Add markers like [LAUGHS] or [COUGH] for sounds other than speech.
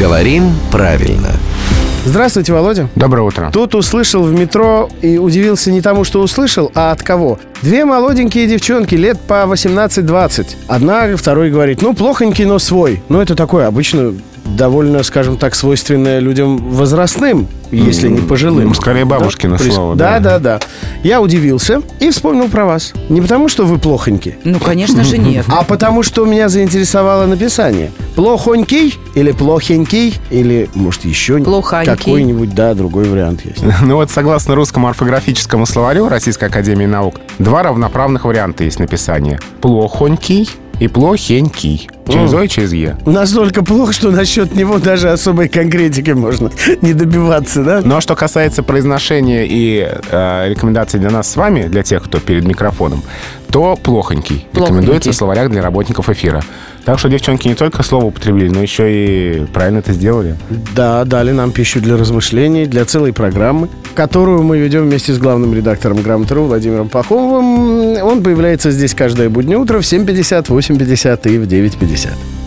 Говорим правильно. Здравствуйте, Володя. Доброе утро. Тут услышал в метро и удивился не тому, что услышал, а от кого. Две молоденькие девчонки, лет по 18-20. Одна второй говорит, ну, плохонький, но свой. Ну, это такое обычно довольно, скажем так, свойственное людям возрастным, если не пожилым. Ну, скорее бабушкино Прис- слово, Да, да. да, да. Я удивился и вспомнил про вас. Не потому, что вы плохонький, Ну, конечно же, нет. а потому, что меня заинтересовало написание. Плохонький или плохенький, или, может, еще какой-нибудь, да, другой вариант есть. [LAUGHS] Ну вот, согласно русскому орфографическому словарю Российской Академии Наук, два равноправных варианта есть написания. Плохонький и плохенький. Через О и через Е. Настолько плохо, что насчет него даже особой конкретики можно не добиваться, да? Ну а что касается произношения и э, рекомендаций для нас с вами, для тех, кто перед микрофоном, то плохонький. Плохонький. Рекомендуется в словарях для работников эфира. Так что девчонки не только слово употребили, но еще и правильно это сделали. Да, дали нам пищу для размышлений, для целой программы, которую мы ведем вместе с главным редактором Грамотру Владимиром Пахомовым. Он появляется здесь каждое буднее утро в 7.50, 8.50 и в 9.50.